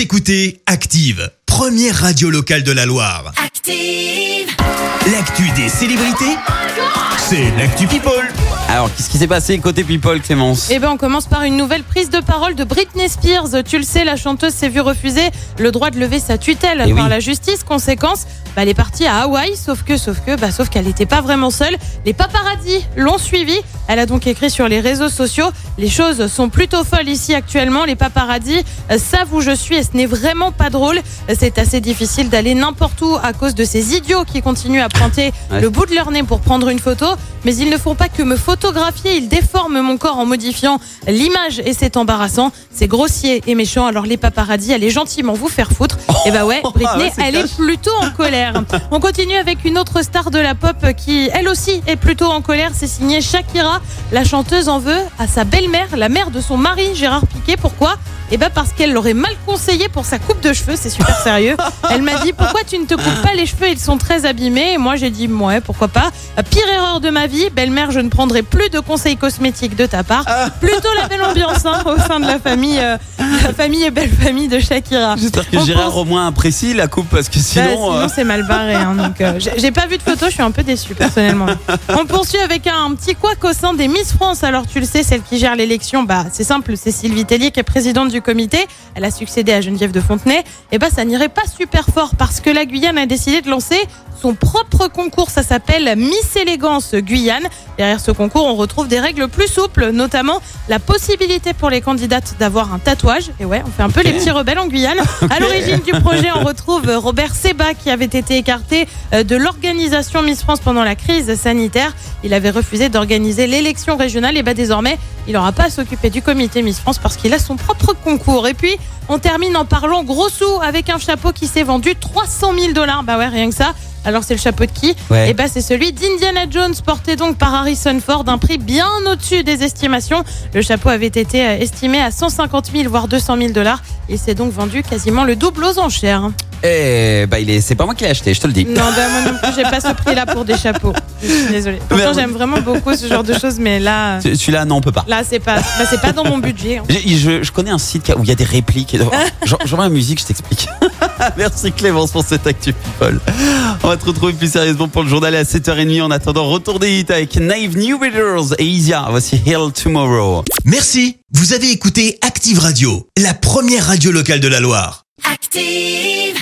Vous écoutez Active, première radio locale de la Loire. Active. L'actu des célébrités, c'est l'actu People. Alors, qu'est-ce qui s'est passé côté People, Clémence Eh ben, on commence par une nouvelle prise de parole de Britney Spears. Tu le sais, la chanteuse s'est vue refuser le droit de lever sa tutelle Eh par oui. la justice. Conséquence, bah, elle est partie à Hawaï, sauf que, sauf que, bah, sauf qu'elle n'était pas vraiment seule. Les paparazzis l'ont suivie. Elle a donc écrit sur les réseaux sociaux. Les choses sont plutôt folles ici actuellement. Les paparazzis euh, savent où je suis et ce n'est vraiment pas drôle. C'est assez difficile d'aller n'importe où à cause de ces idiots qui continuent à pointer Ouais. le bout de leur nez pour prendre une photo. Mais ils ne font pas que me photographier, ils déforment mon corps en modifiant l'image et c'est embarrassant. C'est grossier et méchant. Alors les paparazzis, allez gentiment vous faire foutre. et bah ouais, Britney, Ah ouais, c'est elle cash. est plutôt en colère. On continue avec une autre star de la pop qui, elle aussi, est plutôt en colère. C'est signé Shakira. La chanteuse en veut à sa belle-mère, la mère de son mari, Gérard Piquet. Pourquoi? Eh ben parce qu'elle l'aurait mal conseillé pour sa coupe de cheveux, c'est super sérieux. Elle m'a dit pourquoi tu ne te coupes pas les cheveux, ils sont très abîmés. Et moi j'ai dit ouais pourquoi pas. Pire erreur de ma vie, belle-mère, je ne prendrai plus de conseils cosmétiques de ta part. Plutôt la belle ambiance hein, au sein de la famille, euh, la famille et belle famille de Shakira. J'espère que On Gérard pense- au moins apprécie la coupe parce que Bah, sinon. sinon euh, c'est mal barré. hein, donc, euh, j'ai- j'ai pas vu de photo, je suis un peu déçue personnellement. On poursuit avec un, petit couac au sein des Miss France. Alors tu le sais, celle qui gère l'élection, bah c'est simple, c'est Sylvie Tellier qui est présidente du comité. Elle a succédé à Geneviève de Fontenay. Et bah ça n'irait pas super fort parce que la Guyane a décidé de lancer son propre concours. Ça s'appelle Miss Élégance Guyane. Derrière ce concours, on retrouve des règles plus souples, notamment la possibilité pour les candidates d'avoir un tatouage. Et ouais, on fait un peu les petits rebelles en Guyane. À l'origine du projet, on retrouve Robert Seba qui avait été écarté euh, de l'organisation Miss France pendant la crise sanitaire. Il avait refusé d'organiser l'élection régionale. Et bah désormais, il n'aura pas à s'occuper du comité Miss France parce qu'il a son propre concours. Et puis, on termine en parlant gros sous avec un chapeau qui s'est vendu 300 000 dollars. Bah ouais, rien que ça. Alors c'est le chapeau de qui Ouais. Et bah c'est celui d'Indiana Jones porté donc par Harrison Ford, un prix bien au-dessus des estimations. Le chapeau avait été euh, estimé à 150 000 voire 200 000 dollars. Il s'est donc vendu quasiment le double aux enchères. Eh, bah, il est, c'est pas moi qui l'ai acheté, je te le dis. Non, bah, moi non plus, j'ai pas ce prix-là pour des chapeaux. Je suis désolée. Pourtant, Merde. j'aime vraiment beaucoup ce genre de choses, mais là, Ce- Celui-là, non, on peut pas. là, c'est pas, bah, c'est pas dans mon budget. hein. J'ai- Je, je connais un site où il y a des répliques. J'en- J'envoie la musique, je t'explique. Merci Clémence pour cette actu people. On va te retrouver plus sérieusement pour le journal à 7h30. En attendant, retour des hits avec Naive New Readers et Isia. Voici Hill Tomorrow. Merci, vous avez écouté Active Radio, la première radio locale de la Loire. Active.